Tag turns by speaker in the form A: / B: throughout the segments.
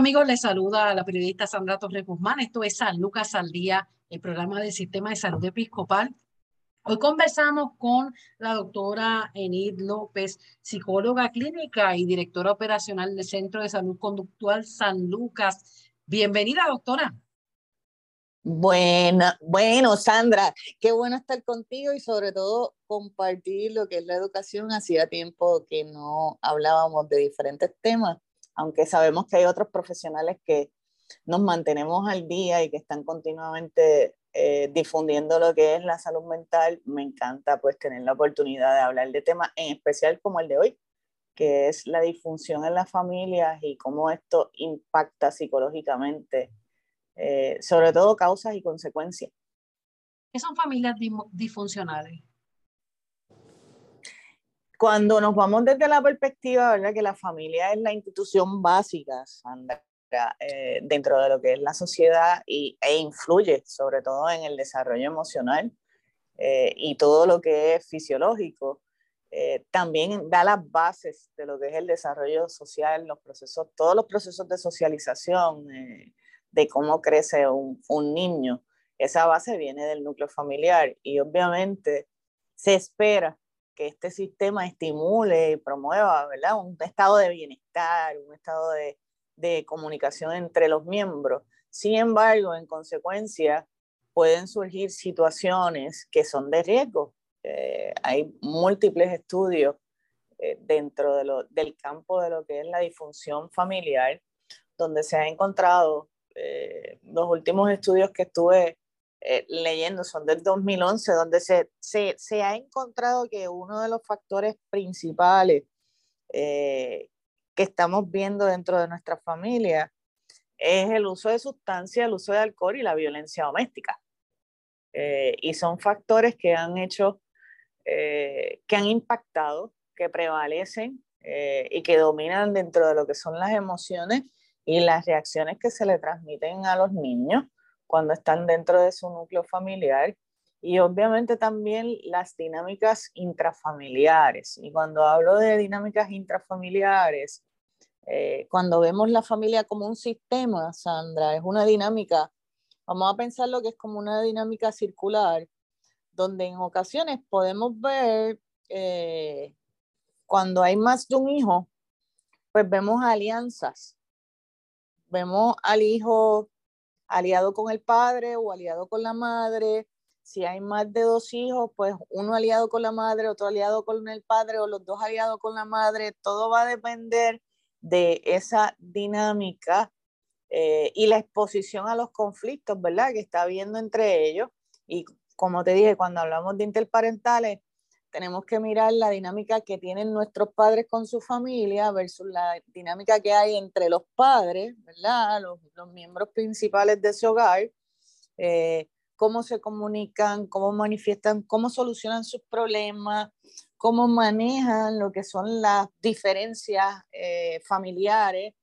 A: Amigos? Les saluda la periodista Sandra Torres Guzmán. Esto es San Lucas al Día, el programa del Sistema de Salud Episcopal. Hoy conversamos con la doctora Enid López, psicóloga clínica y directora operacional del Centro de Salud Conductual San Lucas. Bienvenida, doctora.
B: Bueno, bueno, Sandra, qué bueno estar contigo y sobre todo compartir lo que es la educación. Hacía tiempo que no hablábamos de diferentes temas aunque sabemos que hay otros profesionales que nos mantenemos al día y que están continuamente eh, difundiendo lo que es la salud mental, me encanta pues tener la oportunidad de hablar de temas en especial como el de hoy, que es la disfunción en las familias y cómo esto impacta psicológicamente, eh, sobre todo causas y consecuencias.
A: ¿Qué son familias disfuncionales?
B: Cuando nos vamos desde la perspectiva, ¿verdad? Que la familia es la institución básica, Sandra, eh, dentro de lo que es la sociedad y, e influye sobre todo en el desarrollo emocional eh, y todo lo que es fisiológico. Eh, también da las bases de lo que es el desarrollo social, los procesos, todos los procesos de socialización, de cómo crece un, un niño. Esa base viene del núcleo familiar y obviamente se espera que este sistema estimule y promueva ¿verdad? un estado de bienestar, un estado de, de comunicación entre los miembros. Sin embargo, en consecuencia, pueden surgir situaciones que son de riesgo. Eh, hay múltiples estudios eh, dentro de lo, del campo de lo que es la disfunción familiar, donde se ha encontrado, eh, los últimos estudios que estuve eh, leyendo son del 2011, donde se, se, se, ha encontrado que uno de los factores principales eh, que estamos viendo dentro de nuestra familia es el uso de sustancias, el uso de alcohol y la violencia doméstica. Eh, y son factores que han hecho, que han impactado, que prevalecen y que dominan dentro de lo que son las emociones y las reacciones que se le transmiten a los niños cuando están dentro de su núcleo familiar y obviamente también las dinámicas intrafamiliares. Y cuando hablo de dinámicas intrafamiliares, eh, cuando vemos la familia como un sistema, Sandra, es una dinámica, vamos a pensar lo que es como una dinámica circular, donde en ocasiones podemos ver eh, cuando hay más de un hijo, pues vemos alianzas. Vemos al hijo aliado con el padre o aliado con la madre. Si hay más de dos hijos, pues uno aliado con la madre, otro aliado con el padre o los dos aliados con la madre. Todo va a depender de esa dinámica eh, y la exposición a los conflictos, ¿verdad? Que está habiendo entre ellos. Y como te dije, cuando hablamos de interparentales, tenemos que mirar la dinámica que tienen nuestros padres con su familia versus la dinámica que hay entre los padres, ¿verdad? Los, miembros principales de ese hogar, eh, cómo se comunican, cómo manifiestan, cómo solucionan sus problemas, cómo manejan lo que son las diferencias eh, familiares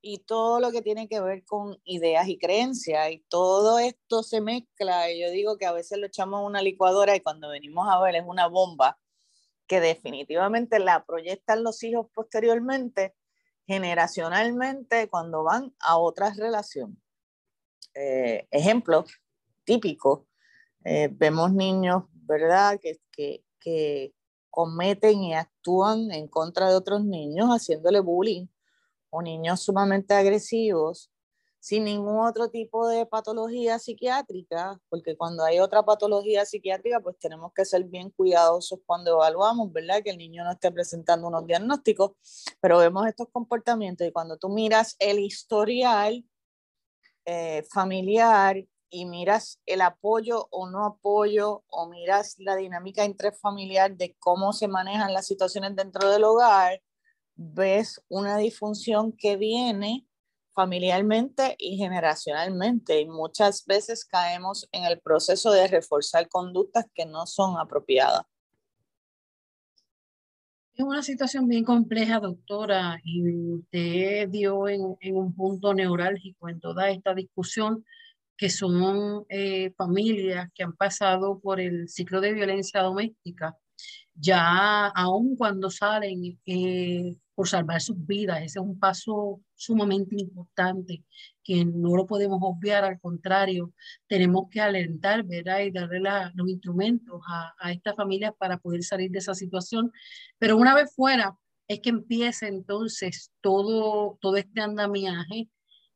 B: y todo lo que tiene que ver con ideas y creencias. Y todo esto se mezcla. Y yo digo que a veces lo echamos a una licuadora y cuando venimos a ver es una bomba que definitivamente la proyectan los hijos posteriormente, generacionalmente, cuando van a otras relaciones. Eh, ejemplo típico, eh, vemos niños, ¿verdad?, que, que, que cometen y actúan en contra de otros niños haciéndole bullying o niños sumamente agresivos sin ningún otro tipo de patología psiquiátrica, porque cuando hay otra patología psiquiátrica, pues tenemos que ser bien cuidadosos cuando evaluamos, ¿verdad? Que el niño no esté presentando unos diagnósticos, pero vemos estos comportamientos y cuando tú miras el historial eh, familiar y miras el apoyo o no apoyo o miras la dinámica intrafamiliar de cómo se manejan las situaciones dentro del hogar, ves una disfunción que viene familiarmente y generacionalmente y muchas veces caemos en el proceso de reforzar conductas que no son apropiadas.
A: Es una situación bien compleja, doctora, y usted dio en, en un punto neurálgico en toda esta discusión que son eh, familias que han pasado por el ciclo de violencia doméstica, ya aun cuando salen eh, por salvar sus vidas, ese es un paso sumamente importante que no lo podemos obviar, al contrario, tenemos que alentar, ¿verdad? Y darle los instrumentos a, a estas familias para poder salir de esa situación. Pero una vez fuera, es que empiece entonces todo, todo este andamiaje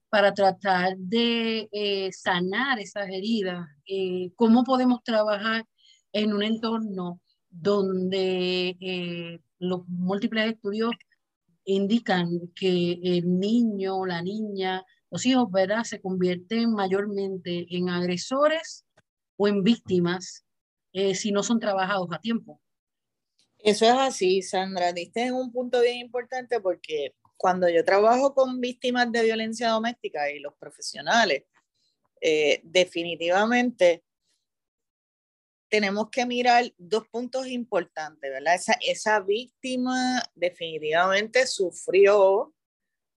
A: para tratar de eh, sanar esas heridas. Eh, ¿Cómo podemos trabajar en un entorno donde eh, los múltiples estudios indican que el niño, la niña, los hijos, ¿verdad?, se convierten mayormente en agresores o en víctimas si no son trabajados a tiempo.
B: Eso es así, Sandra. Diste en un punto bien importante porque cuando yo trabajo con víctimas de violencia doméstica y los profesionales, eh, definitivamente tenemos que mirar dos puntos importantes, ¿verdad? Esa, víctima definitivamente sufrió,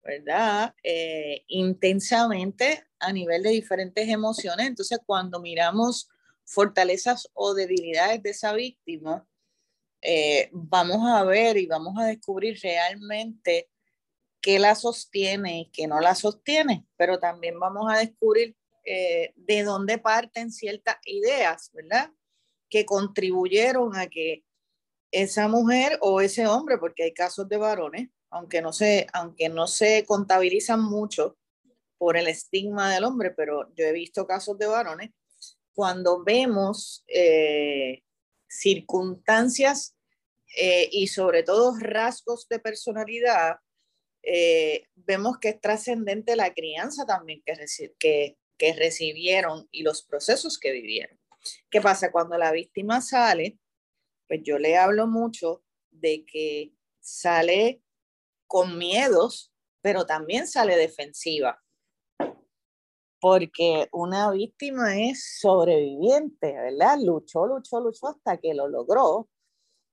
B: ¿verdad? Eh, intensamente a nivel de diferentes emociones. Entonces, cuando miramos fortalezas o debilidades de esa víctima, eh, vamos a ver y vamos a descubrir realmente qué la sostiene y qué no la sostiene, pero también vamos a descubrir eh, de dónde parten ciertas ideas, ¿verdad? Que contribuyeron a que esa mujer o ese hombre, porque hay casos de varones, aunque no se, aunque no se contabilizan mucho por el estigma del hombre, pero yo he visto casos de varones, cuando vemos eh, circunstancias eh, y sobre todo rasgos de personalidad eh, vemos que es trascendente la crianza también que, que, que recibieron y los procesos que vivieron. ¿Qué pasa? Cuando la víctima sale, pues yo le hablo mucho de que sale con miedos, pero también sale defensiva. Porque una víctima es sobreviviente, ¿verdad? Luchó, luchó, luchó hasta que lo logró.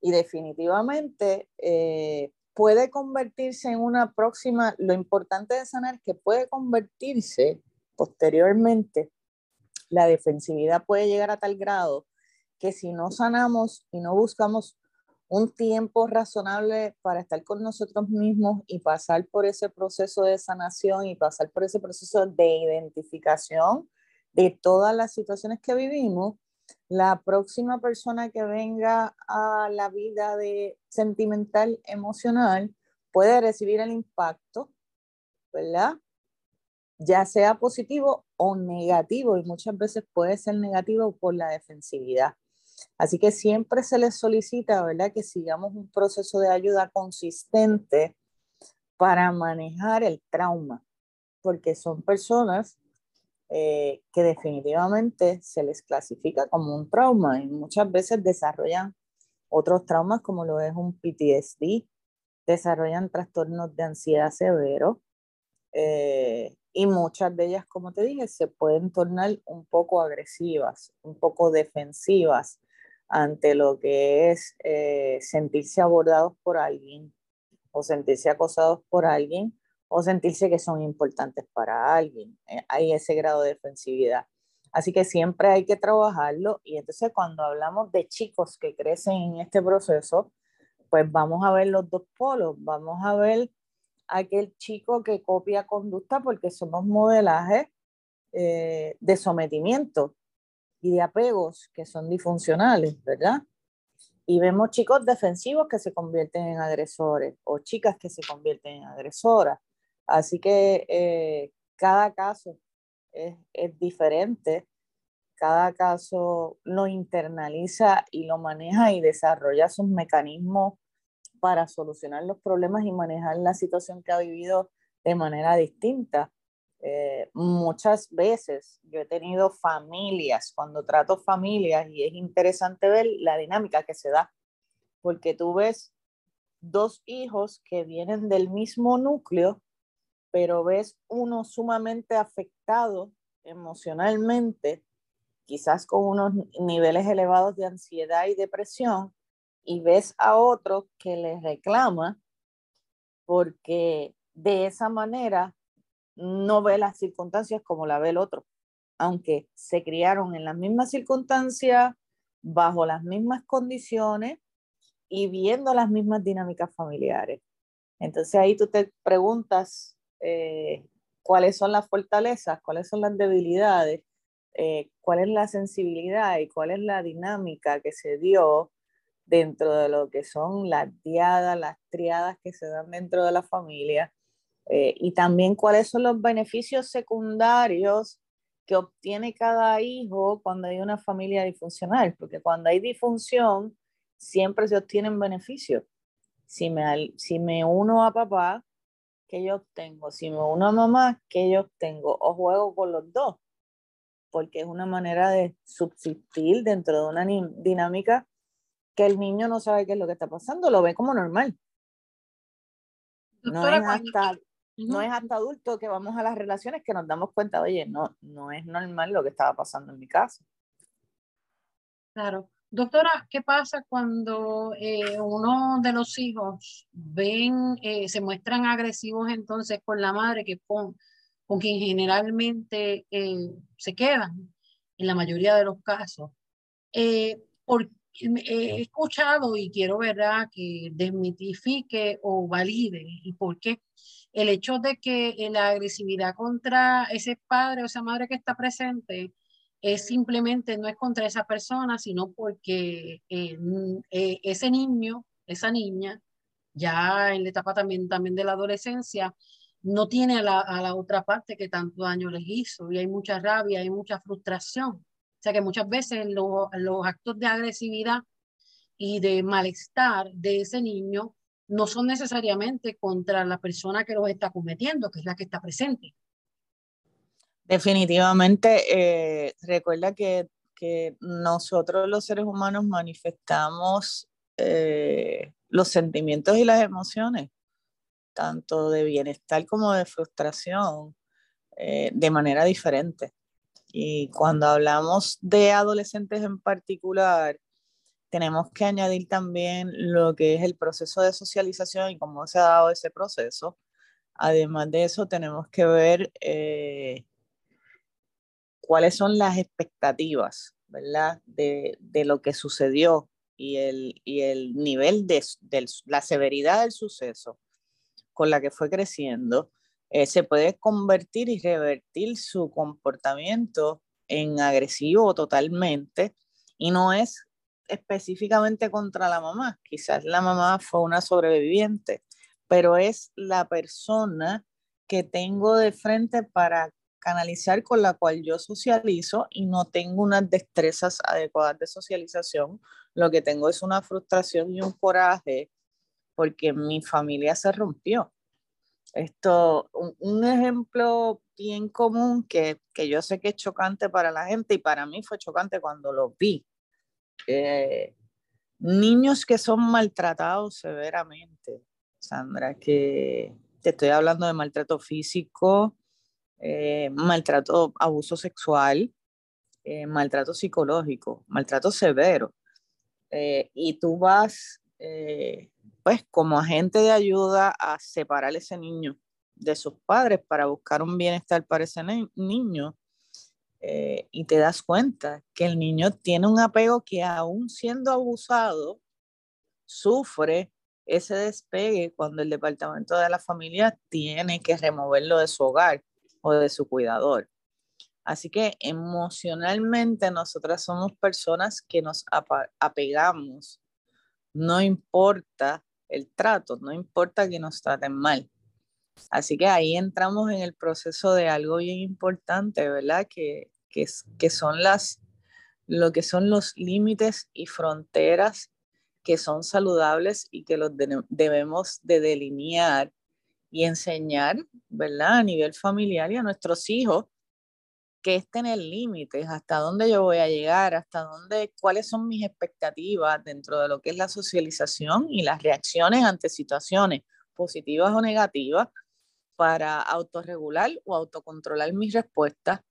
B: Y definitivamente eh, puede convertirse en una próxima, lo importante de sanar es que puede convertirse posteriormente, la defensividad puede llegar a tal grado que si no sanamos y no buscamos un tiempo razonable para estar con nosotros mismos y pasar por ese proceso de sanación y pasar por ese proceso de identificación de todas las situaciones que vivimos, la próxima persona que venga a la vida de sentimental, emocional, puede recibir el impacto, ¿verdad? Ya sea positivo o negativo, y muchas veces puede ser negativo por la defensividad. Así que siempre se les solicita, ¿verdad?, que sigamos un proceso de ayuda consistente para manejar el trauma, porque son personas eh, que definitivamente se les clasifica como un trauma y muchas veces desarrollan otros traumas como lo es un PTSD, desarrollan trastornos de ansiedad severo eh, y muchas de ellas, como te dije, se pueden tornar un poco agresivas, un poco defensivas ante lo que es eh, sentirse abordados por alguien o sentirse acosados por alguien o sentirse que son importantes para alguien. Eh, hay ese grado de defensividad. Así que siempre hay que trabajarlo y entonces cuando hablamos de chicos que crecen en este proceso, pues vamos a ver los dos polos, vamos a ver aquel chico que copia conducta porque somos modelajes eh, de sometimiento y de apegos que son disfuncionales, ¿verdad? Y vemos chicos defensivos que se convierten en agresores o chicas que se convierten en agresoras. Así que eh, cada caso es, es, diferente, cada caso lo internaliza y lo maneja y desarrolla sus mecanismos para solucionar los problemas y manejar la situación que ha vivido de manera distinta. Eh, muchas veces yo he tenido familias, cuando trato familias, y es interesante ver la dinámica que se da, porque tú ves dos hijos que vienen del mismo núcleo, pero ves uno sumamente afectado emocionalmente, quizás con unos niveles elevados de ansiedad y depresión, y ves a otro que le reclama porque de esa manera no ve las circunstancias como la ve el otro, aunque se criaron en las mismas circunstancias, bajo las mismas condiciones y viendo las mismas dinámicas familiares. Entonces ahí tú te preguntas eh, cuáles son las fortalezas, cuáles son las debilidades, eh, cuál es la sensibilidad y cuál es la dinámica que se dio dentro de lo que son las diadas, las triadas que se dan dentro de la familia eh, y también cuáles son los beneficios secundarios que obtiene cada hijo cuando hay una familia disfuncional, porque cuando hay disfunción siempre se obtienen beneficios. Si me, si me uno a papá, ¿qué yo obtengo? Si me uno a mamá, ¿qué yo obtengo? O juego con los dos, porque es una manera de subsistir dentro de una dinámica que el niño no sabe qué es lo que está pasando, lo ve como normal. no es hasta no es hasta adulto que vamos a las relaciones que nos damos cuenta, oye, no, no es normal lo que estaba pasando en mi casa.
A: Claro. Doctora, ¿qué pasa cuando eh, uno de los hijos ven, eh, se muestran agresivos entonces con la madre que con, con quien generalmente eh, se quedan en la mayoría de los casos? porque he escuchado y quiero verdad que desmitifique o valide y por qué el hecho de que la agresividad contra ese padre o esa madre que está presente es simplemente, no es contra esa persona, sino porque eh, eh, ese niño, esa niña, ya en la etapa también, también de la adolescencia, no tiene a la, a la otra parte que tanto daño les hizo y hay mucha rabia, hay mucha frustración. O sea que muchas veces los, actos de agresividad y de malestar de ese niño no son necesariamente contra la persona que los está cometiendo, que es la que está presente.
B: Definitivamente, eh, recuerda que, que, nosotros los seres humanos manifestamos eh, los sentimientos y las emociones, tanto de bienestar como de frustración, eh, de manera diferente. Y cuando hablamos de adolescentes en particular, tenemos que añadir también lo que es el proceso de socialización y cómo se ha dado ese proceso. Además de eso, tenemos que ver eh, cuáles son las expectativas. De, lo que sucedió y el, y el nivel de, de, la severidad del suceso con la que fue creciendo, eh, se puede convertir y revertir su comportamiento en agresivo totalmente y no es específicamente contra la mamá. Quizás la mamá fue una sobreviviente, pero es la persona que tengo de frente para canalizar con la cual yo socializo y no tengo unas destrezas adecuadas de socialización. Lo que tengo es una frustración y un coraje porque mi familia se rompió. Esto, un, ejemplo bien común que, que yo sé que es chocante para la gente y para mí fue chocante cuando lo vi eh, niños que son maltratados severamente, Sandra, que te estoy hablando de maltrato físico, eh, maltrato, abuso sexual, eh, maltrato psicológico, maltrato severo. y tú vas, pues, como agente de ayuda a separar ese niño de sus padres para buscar un bienestar para ese niño eh, y te das cuenta que el niño tiene un apego que aún siendo abusado, sufre ese despegue cuando el departamento de la familia tiene que removerlo de su hogar o de su cuidador. Así que emocionalmente nosotras somos personas que nos apegamos. No importa el trato, no importa que nos traten mal. Así que ahí entramos en el proceso de algo bien importante, ¿verdad? Que, que, que son las, lo que son los límites y fronteras que son saludables y que los debemos de delinear y enseñar, ¿verdad? A nivel familiar y a nuestros hijos que es tener límites, hasta dónde yo voy a llegar, hasta dónde, cuáles son mis expectativas dentro de lo que es la socialización y las reacciones ante situaciones positivas o negativas para autorregular o autocontrolar mis respuestas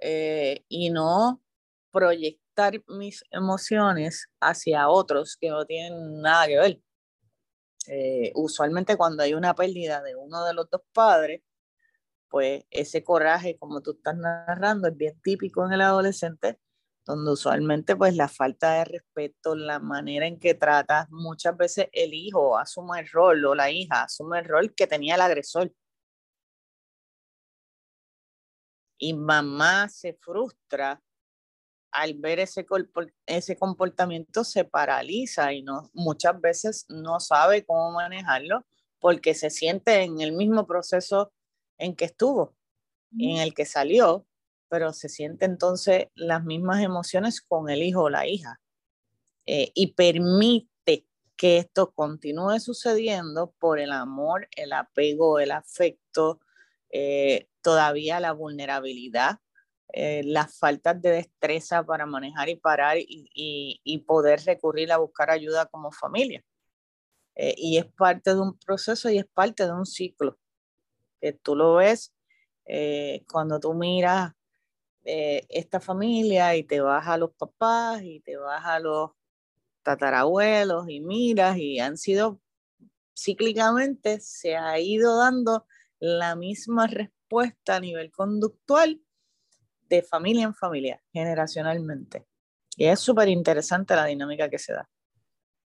B: eh, y no proyectar mis emociones hacia otros que no tienen nada que ver. Eh, usualmente cuando hay una pérdida de uno de los dos padres, pues ese coraje, como tú estás narrando, es bien típico en el adolescente, donde usualmente pues la falta de respeto, la manera en que tratas, muchas veces el hijo asume el rol o la hija asume el rol que tenía el agresor. Y mamá se frustra al ver ese, ese comportamiento, se paraliza y no, muchas veces no sabe cómo manejarlo porque se siente en el mismo proceso en que estuvo, en el que salió, pero se siente entonces las mismas emociones con el hijo o la hija. Eh, y permite que esto continúe sucediendo por el amor, el apego, el afecto, eh, todavía la vulnerabilidad, eh, las faltas de destreza para manejar y parar y, y poder recurrir a buscar ayuda como familia. y es parte de un proceso y es parte de un ciclo que tú lo ves eh, cuando tú miras eh, esta familia y te vas a los papás y te vas a los tatarabuelos y miras y han sido cíclicamente, se ha ido dando la misma respuesta a nivel conductual de familia en familia, generacionalmente. Y es súper interesante la dinámica que se da.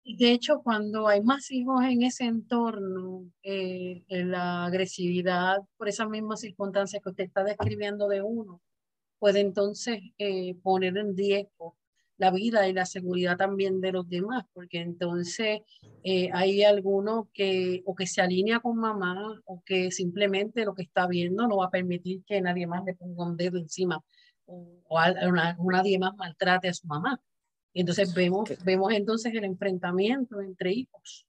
A: De hecho, cuando hay más hijos en ese entorno, eh, la agresividad por esas mismas circunstancias que usted está describiendo de uno, puede entonces eh, poner en riesgo la vida y la seguridad también de los demás, porque entonces eh, hay alguno que o que se alinea con mamá o que simplemente lo que está viendo no va a permitir que nadie más le ponga un dedo encima o, o nadie más maltrate a su mamá. Y entonces vemos, vemos entonces el enfrentamiento entre hijos.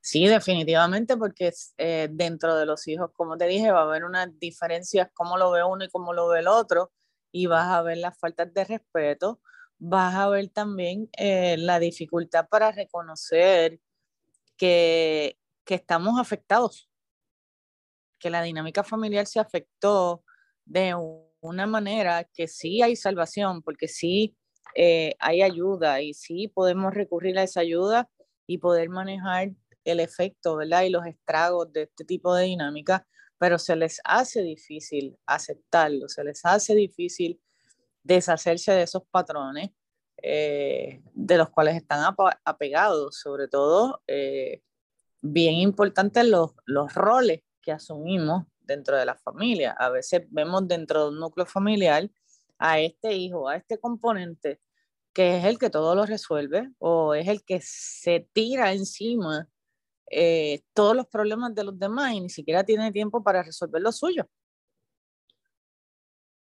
B: Sí, definitivamente, porque eh, dentro de los hijos, como te dije, va a haber unas diferencias, cómo lo ve uno y cómo lo ve el otro, y vas a ver las faltas de respeto, vas a ver también eh, la dificultad para reconocer que, que estamos afectados, que la dinámica familiar se afectó de una manera que sí hay salvación, porque sí eh, hay ayuda y sí podemos recurrir a esa ayuda y poder manejar el efecto, ¿verdad? Y los estragos de este tipo de dinámica, pero se les hace difícil aceptarlo, se les hace difícil deshacerse de esos patrones eh, de los cuales están apegados, sobre todo eh, bien importantes los, los roles que asumimos dentro de la familia. A veces vemos dentro de un núcleo familiar a este hijo, a este componente que es el que todo lo resuelve o es el que se tira encima eh, todos los problemas de los demás y ni siquiera tiene tiempo para resolver lo suyo.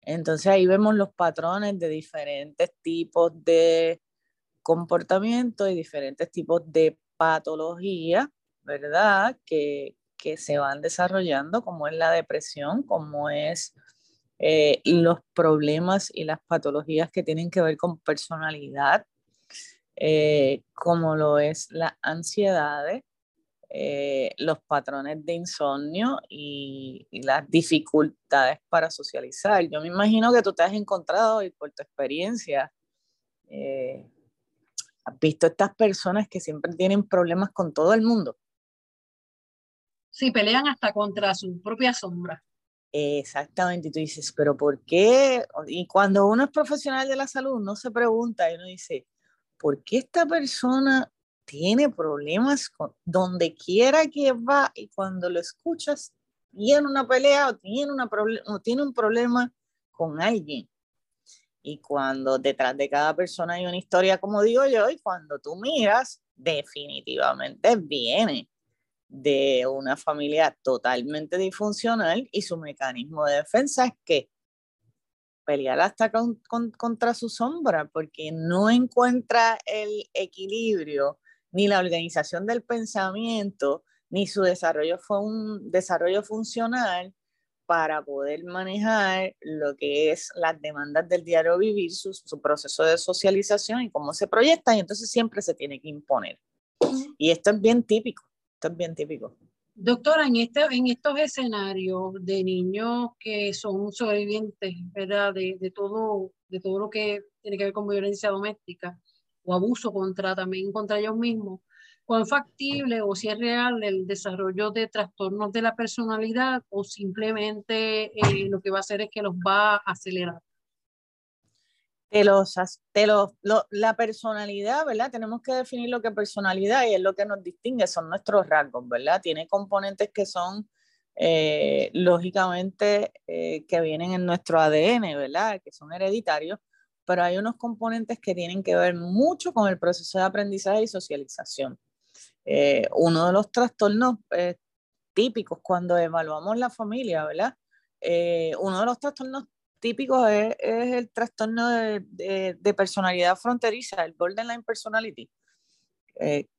B: Entonces ahí vemos los patrones de diferentes tipos de comportamiento y diferentes tipos de patología, ¿verdad? Que, que se van desarrollando, como es la depresión, como es eh, los problemas y las patologías que tienen que ver con personalidad, eh, como lo es la ansiedad, eh, los patrones de insomnio y, las dificultades para socializar. Yo me imagino que tú te has encontrado y por tu experiencia, has visto estas personas que siempre tienen problemas con todo el mundo.
A: Sí, pelean hasta contra su propia sombra.
B: Exactamente, y tú dices, pero ¿por qué? Y cuando uno es profesional de la salud, no se pregunta y uno dice, ¿por qué esta persona tiene problemas con, donde quiera que va y cuando lo escuchas tiene una pelea o tiene, una o tiene un problema con alguien? Y cuando detrás de cada persona hay una historia, como digo yo, y cuando tú miras, definitivamente viene de una familia totalmente disfuncional y su mecanismo de defensa es que pelear hasta contra su sombra porque no encuentra el equilibrio ni la organización del pensamiento ni su desarrollo fue un desarrollo funcional para poder manejar lo que es las demandas del diario vivir, su, su, proceso de socialización y cómo se proyecta, y entonces siempre se tiene que imponer. Y esto es bien típico, esto típico.
A: Doctora, en, este, en estos escenarios de niños que son sobrevivientes, ¿verdad? De, de, todo, de todo lo que tiene que ver con violencia doméstica o abuso contra también contra ellos mismos, cuán factible o si es real el desarrollo de trastornos de la personalidad o simplemente eh, lo que va a hacer es que los va a acelerar.
B: De los, de los, la personalidad, ¿verdad? Tenemos que definir lo que es personalidad y es lo que nos distingue, son nuestros rasgos, ¿verdad? Tiene componentes que son eh, lógicamente eh, que vienen en nuestro ADN, ¿verdad? Que son hereditarios, pero hay unos componentes que tienen que ver mucho con el proceso de aprendizaje y socialización. Eh, uno de los trastornos típicos cuando evaluamos la familia, ¿verdad? Uno de los trastornos típicos es, el trastorno de, de, personalidad fronteriza, el borderline personality,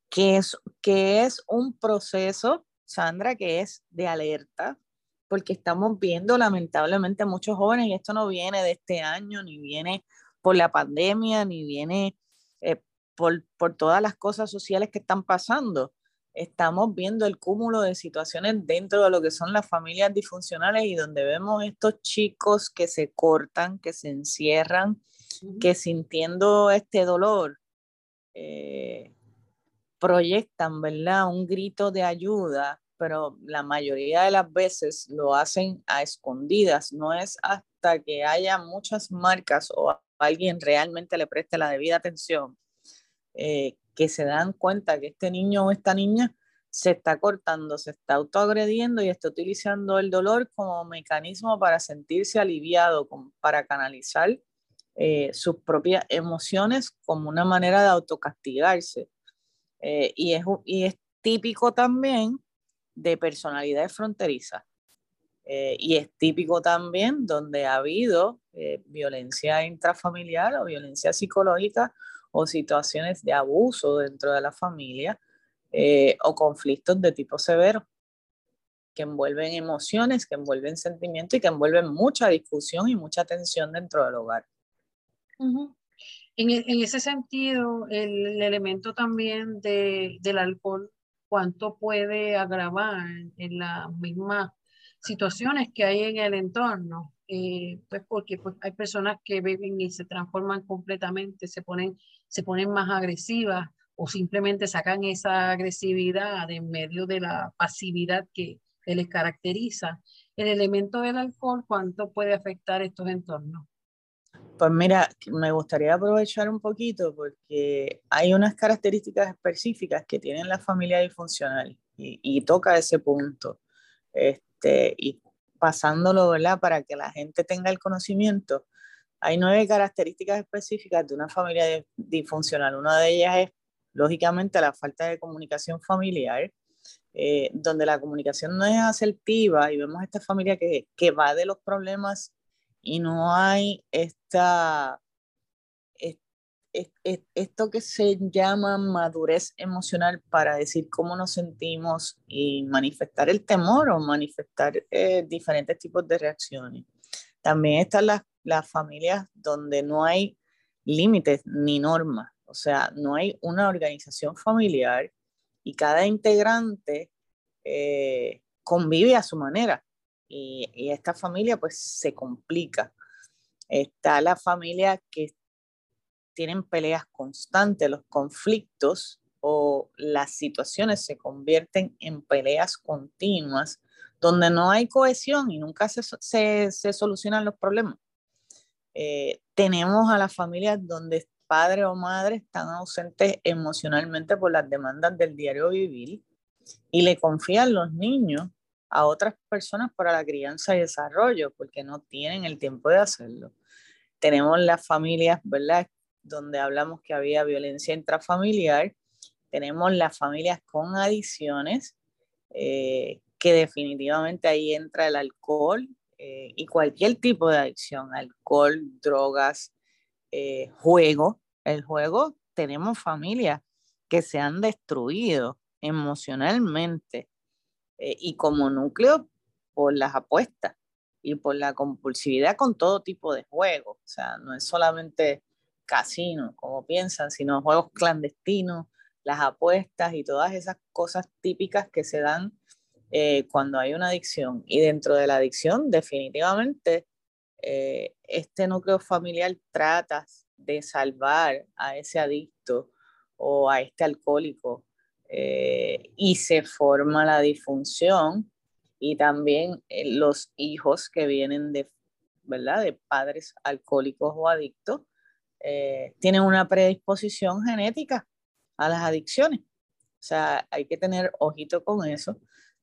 B: que, es, que es un proceso, Sandra, que es de alerta, porque estamos viendo lamentablemente muchos jóvenes, y esto no viene de este año, ni viene por la pandemia, ni viene por, todas las cosas sociales que están pasando. Estamos viendo el cúmulo de situaciones dentro de lo que son las familias disfuncionales y donde vemos estos chicos que se cortan, que se encierran, que sintiendo este dolor eh, proyectan, ¿verdad? Un grito de ayuda, pero la mayoría de las veces lo hacen a escondidas. No es hasta que haya muchas marcas o alguien realmente le preste la debida atención eh, que se dan cuenta que este niño o esta niña se está cortando, se está autoagrediendo y está utilizando el dolor como mecanismo para sentirse aliviado, para canalizar eh, sus propias emociones como una manera de autocastigarse. Eh, y, es, típico también de personalidades fronterizas. y es típico también donde ha habido violencia intrafamiliar o violencia psicológica o situaciones de abuso dentro de la familia eh, o conflictos de tipo severo que envuelven emociones, que envuelven sentimientos y que envuelven mucha discusión y mucha tensión dentro del hogar.
A: e, en, ese sentido, el, elemento también de, del alcohol, ¿cuánto puede agravar en las mismas situaciones que hay en el entorno? Eh, pues porque pues, hay personas que beben y se transforman completamente, se ponen, se ponen más agresivas o simplemente sacan esa agresividad en medio de la pasividad que, les caracteriza. El elemento del alcohol, ¿cuánto puede afectar estos entornos?
B: Pues mira, me gustaría aprovechar un poquito porque hay unas características específicas que tienen la familia disfuncional y, y toca ese punto. Este, y pasándolo, ¿verdad? Para que la gente tenga el conocimiento. Hay nueve características específicas de una familia disfuncional. Una de ellas es, lógicamente, la falta de comunicación familiar, eh, donde la comunicación no es asertiva y vemos esta familia que, que va de los problemas y no hay esta esto que se llama madurez emocional para decir cómo nos sentimos y manifestar el temor o manifestar eh, diferentes tipos de reacciones. También están las, las familias donde no hay límites ni normas, o sea, no hay una organización familiar y cada integrante eh, convive a su manera y, y esta familia pues se complica. Está la familia que tienen peleas constantes, los conflictos o las situaciones se convierten en peleas continuas donde no hay cohesión y nunca se, se, solucionan los problemas. Eh, tenemos a las familias donde padre o madre están ausentes emocionalmente por las demandas del diario vivir y le confían los niños a otras personas para la crianza y desarrollo porque no tienen el tiempo de hacerlo. Tenemos las familias, ¿verdad? Donde hablamos que había violencia intrafamiliar. Tenemos las familias con adicciones, eh, que definitivamente ahí entra el alcohol eh, y cualquier tipo de adicción, alcohol, drogas, eh, juego. El juego, tenemos familias que se han destruido emocionalmente y como núcleo por las apuestas y por la compulsividad con todo tipo de juegos. O sea, no es solamente casino, como piensan, sino juegos clandestinos, las apuestas y todas esas cosas típicas que se dan eh, cuando hay una adicción. Y dentro de la adicción, definitivamente, eh, este núcleo familiar trata de salvar a ese adicto o a este alcohólico eh, y se forma la disfunción y también los hijos que vienen de, ¿verdad? de padres alcohólicos o adictos tienen una predisposición genética a las adicciones. O sea, hay que tener ojito con eso.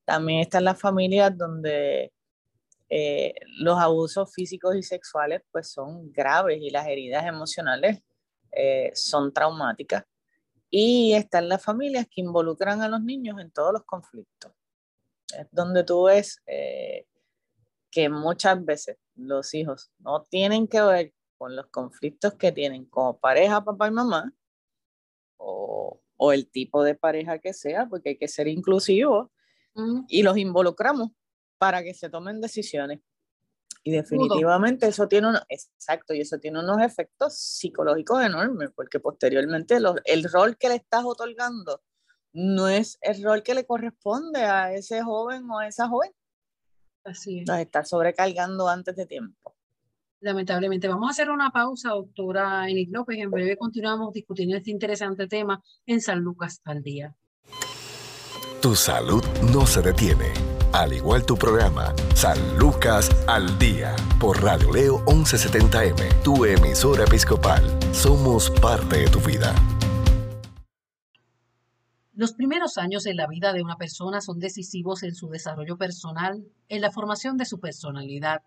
B: También están las familias donde eh, los abusos físicos y sexuales pues son graves y las heridas emocionales eh, son traumáticas. Y están las familias que involucran a los niños en todos los conflictos. Es donde tú ves eh, que muchas veces los hijos no tienen que ver con los conflictos que tienen como pareja, papá y mamá, o, o el tipo de pareja que sea, porque hay que ser inclusivo, y los involucramos para que se tomen decisiones. Y definitivamente eso tiene, un, exacto, y eso tiene unos efectos psicológicos enormes, porque posteriormente el rol que le estás otorgando no es el rol que le corresponde a ese joven o a esa joven.
A: Así es.
B: Nos está sobrecargando antes de tiempo.
A: Lamentablemente. Vamos a hacer una pausa, doctora Enid López. En breve continuamos discutiendo este interesante tema en San Lucas al día.
C: Tu salud no se detiene. Al igual tu programa, San Lucas al Día, por Radio Leo 1170M, tu emisora episcopal. Somos parte de tu vida.
A: Los primeros años en la vida de una persona son decisivos en su desarrollo personal, en la formación de su personalidad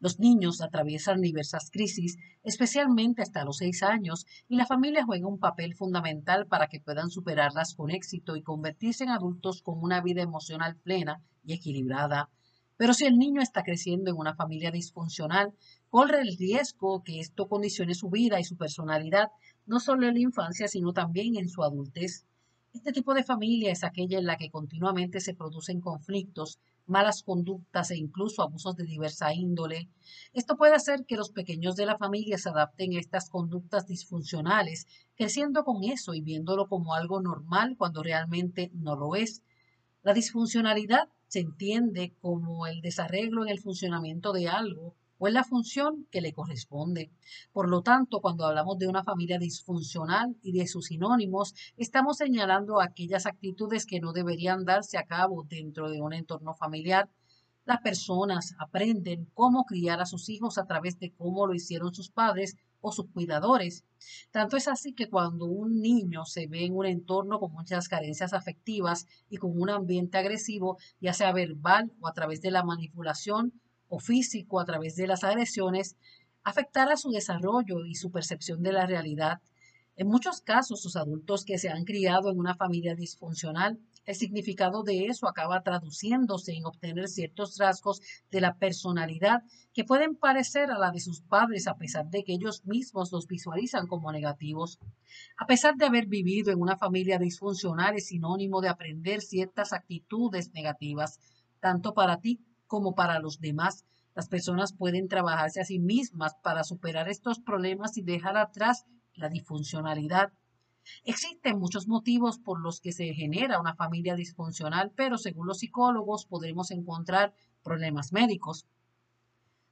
A: los niños atraviesan diversas crisis, especialmente hasta los seis años, y la familia juega un papel fundamental para que puedan superarlas con éxito y convertirse en adultos con una vida emocional plena y equilibrada. Pero si el niño está creciendo en una familia disfuncional, corre el riesgo que esto condicione su vida y su personalidad, no solo en la infancia, sino también en su adultez. Este tipo de familia es aquella en la que continuamente se producen conflictos, malas conductas e incluso abusos de diversa índole. Esto puede hacer que los pequeños de la familia se adapten a estas conductas disfuncionales, creciendo con eso y viéndolo como algo normal cuando realmente no lo es. La disfuncionalidad se entiende como el desarreglo en el funcionamiento de algo o en la función que le corresponde. Por lo tanto, cuando hablamos de una familia disfuncional y de sus sinónimos, estamos señalando aquellas actitudes que no deberían darse a cabo dentro de un entorno familiar. Las personas aprenden cómo criar a sus hijos a través de cómo lo hicieron sus padres o sus cuidadores. Tanto es así que cuando un niño se ve en un entorno con muchas carencias afectivas y con un ambiente agresivo, ya sea verbal o a través de la manipulación, o físico a través de las agresiones afectará su desarrollo y su percepción de la realidad. En muchos casos, los adultos que se han criado en una familia disfuncional, el significado de eso acaba traduciéndose en obtener ciertos rasgos de la personalidad que pueden parecer a la de sus padres a pesar de que ellos mismos los visualizan como negativos. A pesar de haber vivido en una familia disfuncional es sinónimo de aprender ciertas actitudes negativas, tanto para ti como para los demás. Las personas pueden trabajarse a sí mismas para superar estos problemas y dejar atrás la disfuncionalidad. Existen muchos motivos por los que se genera una familia disfuncional, pero según los psicólogos podremos encontrar problemas médicos.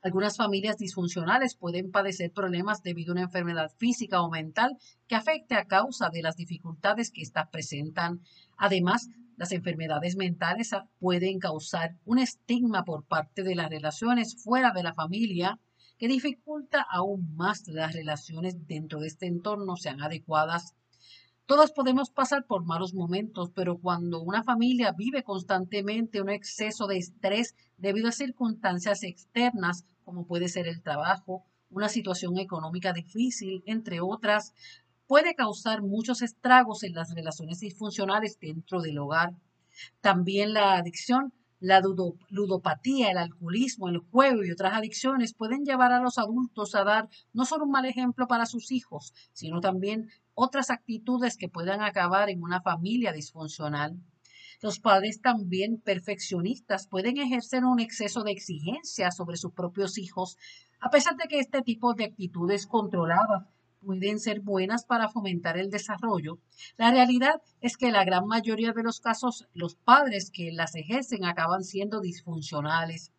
A: Algunas familias disfuncionales pueden padecer problemas debido a una enfermedad física o mental que afecte a causa de las dificultades que éstas presentan. Además, las enfermedades mentales pueden causar un estigma por parte de las relaciones fuera de la familia que dificulta aún más las relaciones dentro de este entorno sean adecuadas. Todos podemos pasar por malos momentos, pero cuando una familia vive constantemente un exceso de estrés debido a circunstancias externas, como puede ser el trabajo, una situación económica difícil, entre otras, puede causar muchos estragos en las relaciones disfuncionales dentro del hogar. También la adicción, la ludopatía, el alcoholismo, el juego y otras adicciones pueden llevar a los adultos a dar no solo un mal ejemplo para sus hijos, sino también otras actitudes que puedan acabar en una familia disfuncional. Los padres también perfeccionistas pueden ejercer un exceso de exigencia sobre sus propios hijos, a pesar de que este tipo de actitudes controladas pueden ser buenas para fomentar el desarrollo, la realidad es que la gran mayoría de los casos los padres que las ejercen acaban siendo disfuncionales.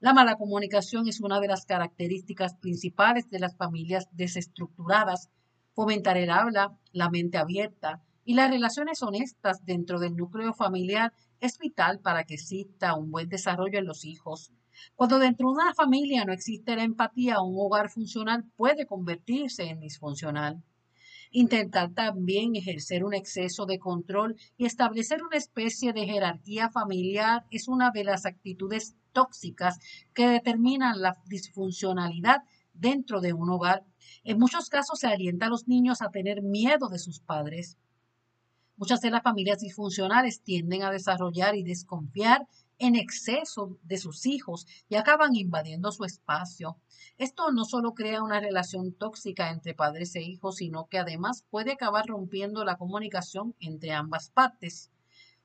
A: La mala comunicación es una de las características principales de las familias desestructuradas. Fomentar el habla, la mente abierta y las relaciones honestas dentro del núcleo familiar es vital para que exista un buen desarrollo en los hijos. Cuando dentro de una familia no existe la empatía, un hogar funcional puede convertirse en disfuncional. Intentar también ejercer un exceso de control y establecer una especie de jerarquía familiar es una de las actitudes tóxicas que determinan la disfuncionalidad dentro de un hogar. En muchos casos se alienta a los niños a tener miedo de sus padres. Muchas de las familias disfuncionales tienden a desarrollar y desconfiar en exceso de sus hijos y acaban invadiendo su espacio. Esto no solo crea una relación tóxica entre padres e hijos, sino que además puede acabar rompiendo la comunicación entre ambas partes.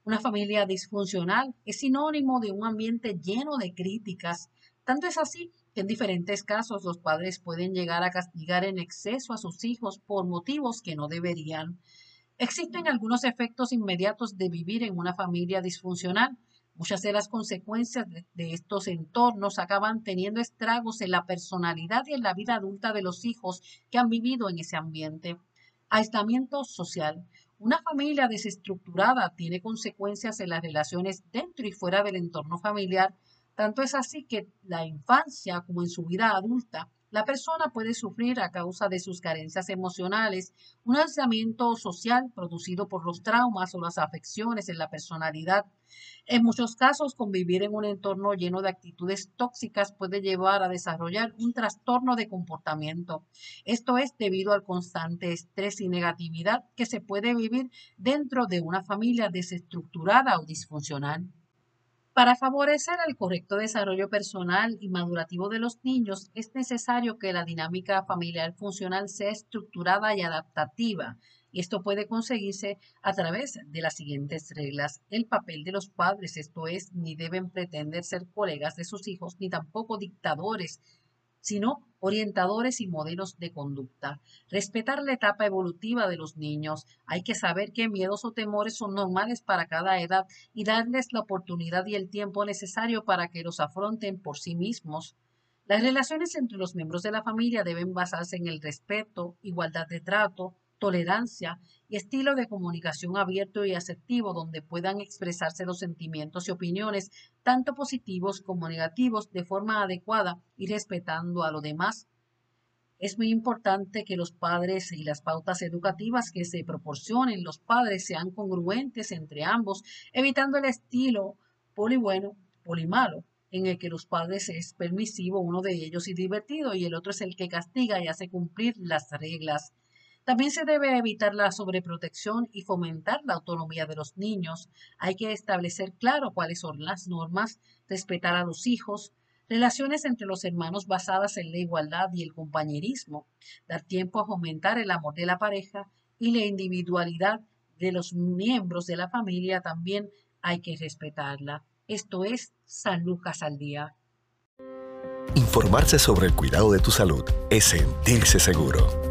A: Una familia disfuncional es sinónimo de un ambiente lleno de críticas. Tanto es así en diferentes casos los padres pueden llegar a castigar en exceso a sus hijos por motivos que no deberían. Existen algunos efectos inmediatos de vivir en una familia disfuncional. Muchas de las consecuencias de, estos entornos acaban teniendo estragos en la personalidad y en la vida adulta de los hijos que han vivido en ese ambiente. Aislamiento social. Una familia desestructurada tiene consecuencias en las relaciones dentro y fuera del entorno familiar. Tanto es así que la infancia como en su vida adulta la persona puede sufrir a causa de sus carencias emocionales un aislamiento social producido por los traumas o las afecciones en la personalidad. En muchos casos, convivir en un entorno lleno de actitudes tóxicas puede llevar a desarrollar un trastorno de comportamiento. Esto es debido al constante estrés y negatividad que se puede vivir dentro de una familia desestructurada o disfuncional. Para favorecer el correcto desarrollo personal y madurativo de los niños, es necesario que la dinámica familiar funcional sea estructurada y adaptativa. Esto puede conseguirse a través de las siguientes reglas. El papel de los padres, esto es, ni deben pretender ser colegas de sus hijos, ni tampoco dictadores sino orientadores y modelos de conducta. Respetar la etapa evolutiva de los niños. Hay que saber qué miedos o temores son normales para cada edad y darles la oportunidad y el tiempo necesario para que los afronten por sí mismos. Las relaciones entre los miembros de la familia deben basarse en el respeto, igualdad de trato, tolerancia y estilo de comunicación abierto y asertivo donde puedan expresarse los sentimientos y opiniones, tanto positivos como negativos, de forma adecuada y respetando a lo demás. Es muy importante que los padres y las pautas educativas que se proporcionen los padres sean congruentes entre ambos, evitando el estilo poli bueno, poli malo, en el que los padres es permisivo uno de ellos y divertido y el otro es el que castiga y hace cumplir las reglas. También se debe evitar la sobreprotección y fomentar la autonomía de los niños. Hay que establecer claro cuáles son las normas, respetar a los hijos, relaciones entre los hermanos basadas en la igualdad y el compañerismo, dar tiempo a fomentar el amor de la pareja y la individualidad de los miembros de la familia también hay que respetarla. Esto es San Lucas al día.
C: Informarse sobre el cuidado de tu salud es sentirse seguro.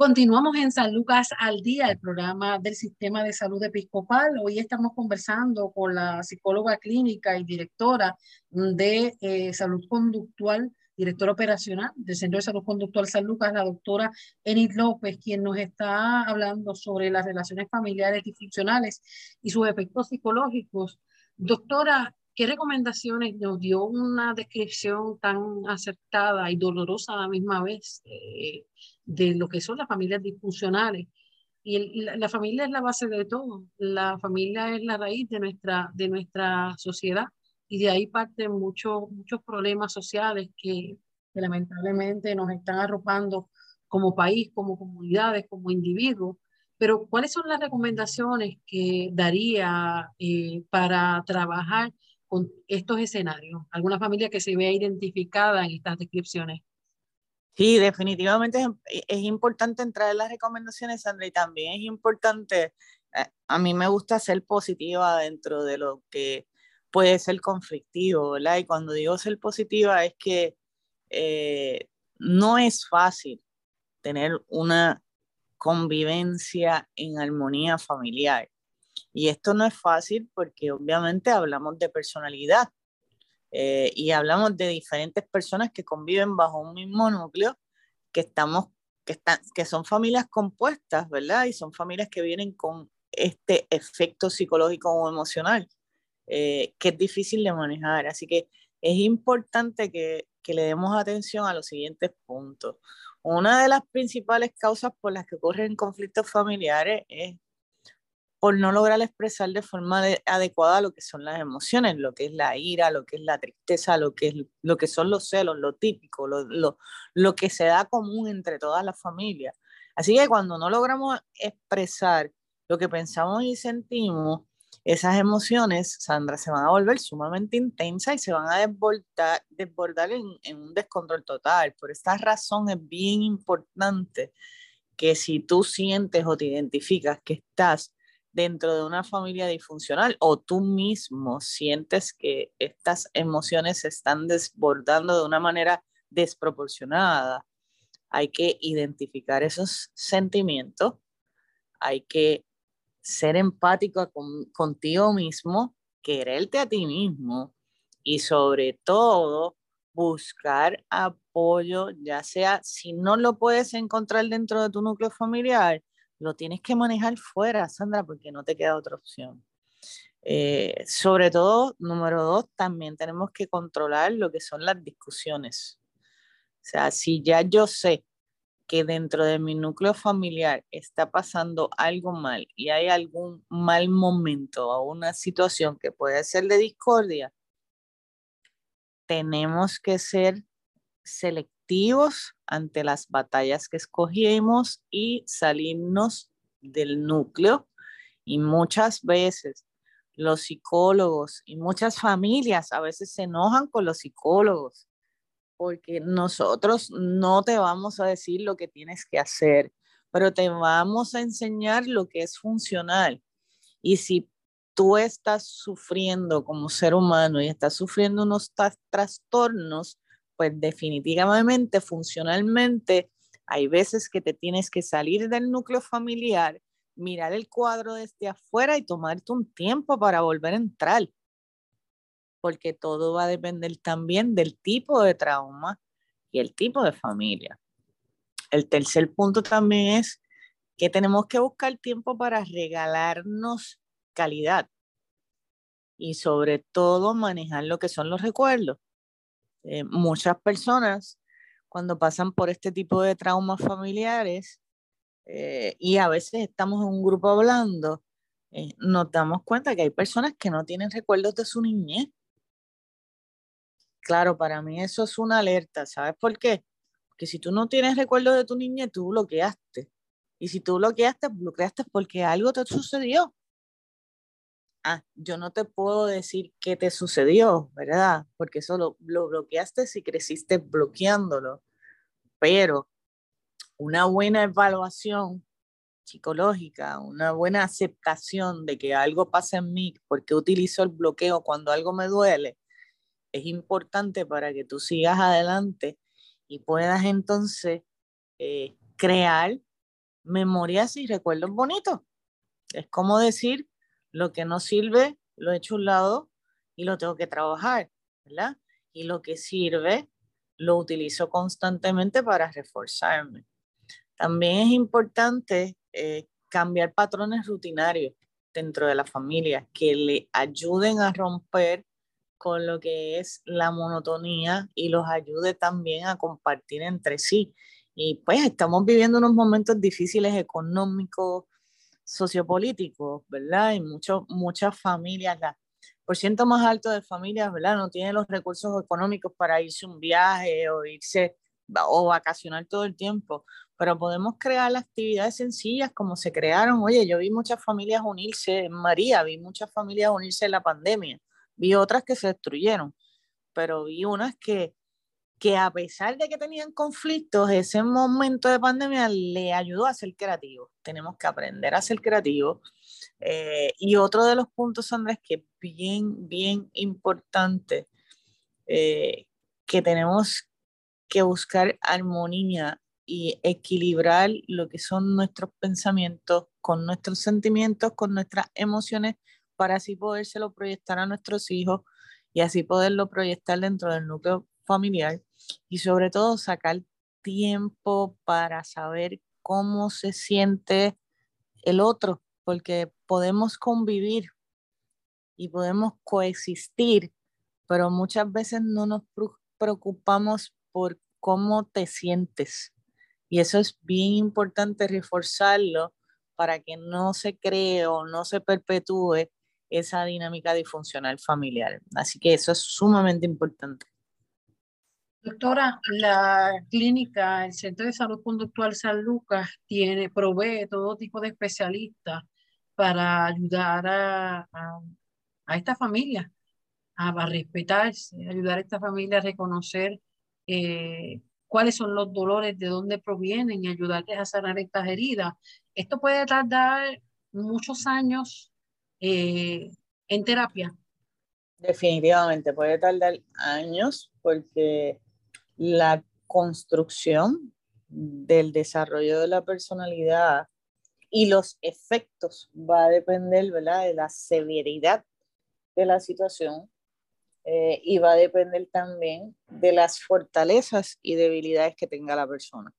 A: Continuamos en San Lucas al Día, el programa del Sistema de Salud Episcopal. Hoy estamos conversando con la psicóloga clínica y directora de eh, Salud Conductual, directora operacional del Centro de Salud Conductual San Lucas, la doctora Enid López, quien nos está hablando sobre las relaciones familiares disfuncionales y sus efectos psicológicos. Doctora, ¿qué recomendaciones nos dio una descripción tan acertada y dolorosa a la misma vez? Eh, de lo que son las familias disfuncionales. Y la, familia es la base de todo. La familia es la raíz de nuestra, de nuestra sociedad y de ahí parten muchos, muchos problemas sociales que, lamentablemente nos están arropando como país, como comunidades, como individuos. Pero ¿cuáles son las recomendaciones que daría eh, para trabajar con estos escenarios? ¿Alguna familia que se vea identificada en estas descripciones?
B: Sí, definitivamente es, importante entrar en las recomendaciones, Sandra, y también es importante, eh, a mí me gusta ser positiva dentro de lo que puede ser conflictivo, ¿verdad? Y cuando digo ser positiva es que eh, no es fácil tener una convivencia en armonía familiar. Y esto no es fácil porque obviamente hablamos de personalidad eh, y hablamos de diferentes personas que conviven bajo un mismo núcleo, que, estamos, que, están, que son familias compuestas, ¿verdad? Y son familias que vienen con este efecto psicológico o emocional, eh, que es difícil de manejar. Así que es importante que, que le demos atención a los siguientes puntos. Una de las principales causas por las que ocurren conflictos familiares es por no lograr expresar de forma adecuada lo que son las emociones, lo que es la ira, lo que es la tristeza, lo que, es, lo que son los celos, lo típico, lo, lo, lo que se da común entre todas las familias. Así que cuando no logramos expresar lo que pensamos y sentimos, esas emociones, Sandra, se van a volver sumamente intensas y se van a desbordar, desbordar en, en un descontrol total. Por esta razón es bien importante que si tú sientes o te identificas que estás dentro de una familia disfuncional o tú mismo sientes que estas emociones se están desbordando de una manera desproporcionada, hay que identificar esos sentimientos, hay que ser empático contigo mismo, quererte a ti mismo y sobre todo buscar apoyo, ya sea si no lo puedes encontrar dentro de tu núcleo familiar, lo tienes que manejar fuera, Sandra, porque no te queda otra opción. Eh, sobre todo, número dos, también tenemos que controlar lo que son las discusiones. O sea, si ya yo sé que dentro de mi núcleo familiar está pasando algo mal y hay algún mal momento o una situación que puede ser de discordia, tenemos que ser selectivos ante las batallas que escogimos y salirnos del núcleo. Y muchas veces los psicólogos y muchas familias a veces se enojan con los psicólogos porque nosotros no te vamos a decir lo que tienes que hacer, pero te vamos a enseñar lo que es funcional. Y si tú estás sufriendo como ser humano y estás sufriendo unos trastornos, pues definitivamente, funcionalmente, hay veces que te tienes que salir del núcleo familiar, mirar el cuadro desde afuera y tomarte un tiempo para volver a entrar porque todo va a depender también del tipo de trauma y el tipo de familia. El tercer punto también es que tenemos que buscar tiempo para regalarnos calidad y sobre todo manejar lo que son los recuerdos. Eh, muchas personas cuando pasan por este tipo de traumas familiares eh, y a veces estamos en un grupo hablando, eh, nos damos cuenta que hay personas que no tienen recuerdos de su niñez Claro, para mí eso es una alerta, ¿sabes por qué? Porque si tú no tienes recuerdo de tu niñez, tú bloqueaste. Y si tú bloqueaste, bloqueaste porque algo te sucedió. Ah, yo no te puedo decir qué te sucedió, ¿verdad? Porque eso lo, lo bloqueaste si creciste bloqueándolo. Pero una buena evaluación psicológica, una buena aceptación de que algo pasa en mí porque utilizo el bloqueo cuando algo me duele, es importante para que tú sigas adelante y puedas entonces eh, crear memorias y recuerdos bonitos. Es como decir, lo que no sirve lo he hecho a un lado y lo tengo que trabajar. Y lo que sirve lo utilizo constantemente para reforzarme. También es importante eh, cambiar patrones rutinarios dentro de la familia que le ayuden a romper con lo que es la monotonía y los ayude también a compartir entre sí. Y pues estamos viviendo unos momentos difíciles económicos, sociopolíticos, ¿verdad? Y mucho, muchas familias, la por ciento más alto de familias, ¿verdad? No tienen los recursos económicos para irse un viaje o irse o vacacionar todo el tiempo. pero podemos crear actividades sencillas como se crearon. Oye, yo vi muchas familias unirse en María, vi muchas familias unirse en la pandemia, vi otras que se destruyeron, pero vi unas que, que a pesar de que tenían conflictos, ese momento de pandemia le ayudó a ser creativo. Tenemos que aprender a ser creativos. Eh, y otro de los puntos, Andrés, que es bien, bien importante, eh, que tenemos que buscar armonía y equilibrar lo que son nuestros pensamientos con nuestros sentimientos, con nuestras emociones, para así podérselo proyectar a nuestros hijos y así poderlo proyectar dentro del núcleo familiar y sobre todo sacar tiempo para saber cómo se siente el otro, porque podemos convivir y podemos coexistir, pero muchas veces no nos preocupamos por cómo te sientes. Y eso es bien importante reforzarlo para que no se cree o no se perpetúe esa dinámica disfuncional familiar. Así que eso es sumamente importante.
A: Doctora, la clínica, el Centro de Salud Conductual San Lucas, tiene, provee todo tipo de especialistas para ayudar a, a, esta familia a, respetarse, ayudar a esta familia a reconocer eh, cuáles son los dolores, de dónde provienen y ayudarles a sanar estas heridas. Esto puede tardar muchos años eh, en terapia.
B: Definitivamente, puede tardar años porque la construcción del desarrollo de la personalidad y los efectos va a depender ¿verdad? de la severidad de la situación eh, y va a depender también de las fortalezas y debilidades que tenga la persona.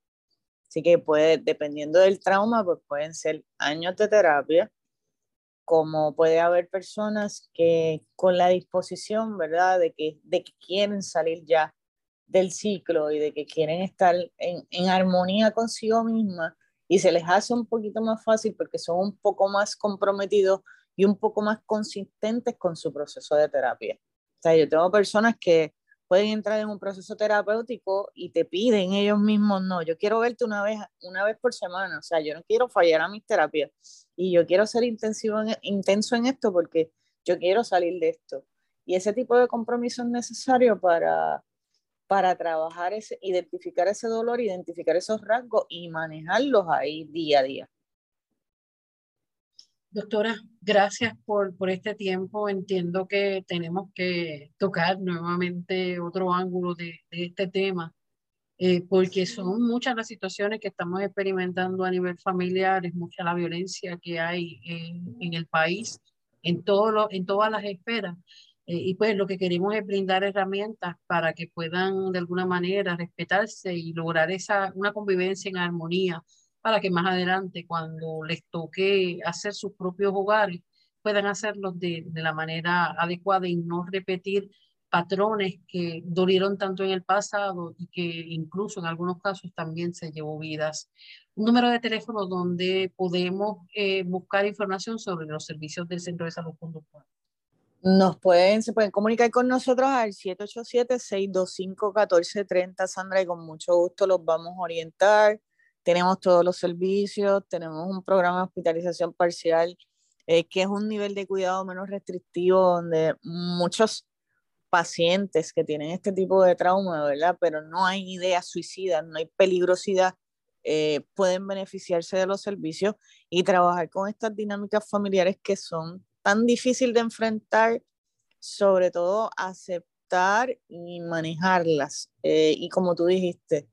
B: Así que puede, dependiendo del trauma, pues pueden ser años de terapia, como puede haber personas que con la disposición, ¿verdad?, de que, de que quieren salir ya del ciclo y de que quieren estar en, en armonía consigo misma y se les hace un poquito más fácil porque son un poco más comprometidos y un poco más consistentes con su proceso de terapia. O sea, yo tengo personas que pueden entrar en un proceso terapéutico y te piden ellos mismos, no, yo quiero verte una vez, una vez por semana, o sea, yo no quiero fallar a mis terapias y yo quiero ser intensivo en, intenso en esto porque yo quiero salir de esto. Y ese tipo de compromiso es necesario para, para trabajar, ese, identificar ese dolor, identificar esos rasgos y manejarlos ahí día a día.
A: Doctora, gracias por, por este tiempo. Entiendo que tenemos que tocar nuevamente otro ángulo de, de este tema, eh, porque son muchas las situaciones que estamos experimentando a nivel familiar, es mucha la violencia que hay en, en el país, en, todo lo, en todas las esferas. Eh, y pues lo que queremos es brindar herramientas para que puedan de alguna manera respetarse y lograr esa, una convivencia en armonía para que más adelante, cuando les toque hacer sus propios hogares, puedan hacerlo de, de la manera adecuada y no repetir patrones que dolieron tanto en el pasado y que incluso en algunos casos también se llevó vidas. Un número de teléfono donde podemos eh, buscar información sobre los servicios del Centro de Salud Conductual.
B: Nos pueden, se pueden comunicar con nosotros al 787-625-1430, Sandra, y con mucho gusto los vamos a orientar tenemos todos los servicios, tenemos un programa de hospitalización parcial, eh, que es un nivel de cuidado menos restrictivo, donde muchos pacientes que tienen este tipo de trauma, ¿verdad? Pero no hay ideas suicidas, no hay peligrosidad, eh, pueden beneficiarse de los servicios y trabajar con estas dinámicas familiares que son tan difíciles de enfrentar, sobre todo aceptar y manejarlas. Eh, y como tú dijiste,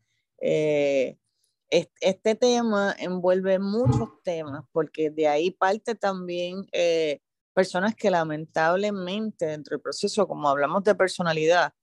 B: este tema envuelve muchos temas, porque de ahí parte también eh, personas que lamentablemente dentro del proceso, como hablamos de personalidad,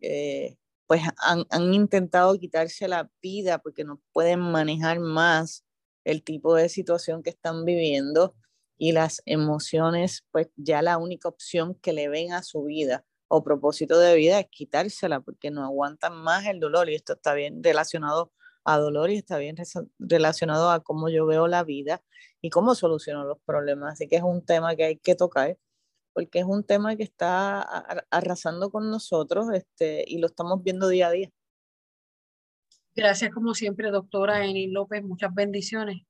B: eh, pues han, han, intentado quitarse la vida porque no pueden manejar más el tipo de situación que están viviendo y las emociones, pues ya la única opción que le ven a su vida o propósito de vida es quitársela porque no aguantan más el dolor y esto está bien relacionado a dolor y está bien relacionado a cómo yo veo la vida y cómo soluciono los problemas. Así que es un tema que hay que tocar porque es un tema que está arrasando con nosotros este, y lo estamos viendo día a día.
A: Gracias como siempre, doctora Eni López. Muchas bendiciones.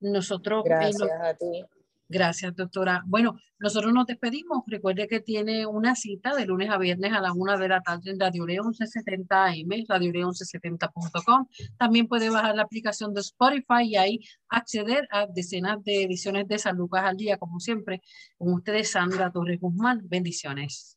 A: Nosotros...
B: Gracias a ti.
A: Gracias, doctora. Bueno, nosotros nos despedimos. Recuerde que tiene una cita de lunes a viernes a la una de la tarde en Radio Leo 1170 AM, Radio Leo 1170.com. También puede bajar la aplicación de Spotify y ahí acceder a decenas de ediciones de San Lucas al día, como siempre. Con ustedes, Sandra Torres Guzmán. Bendiciones.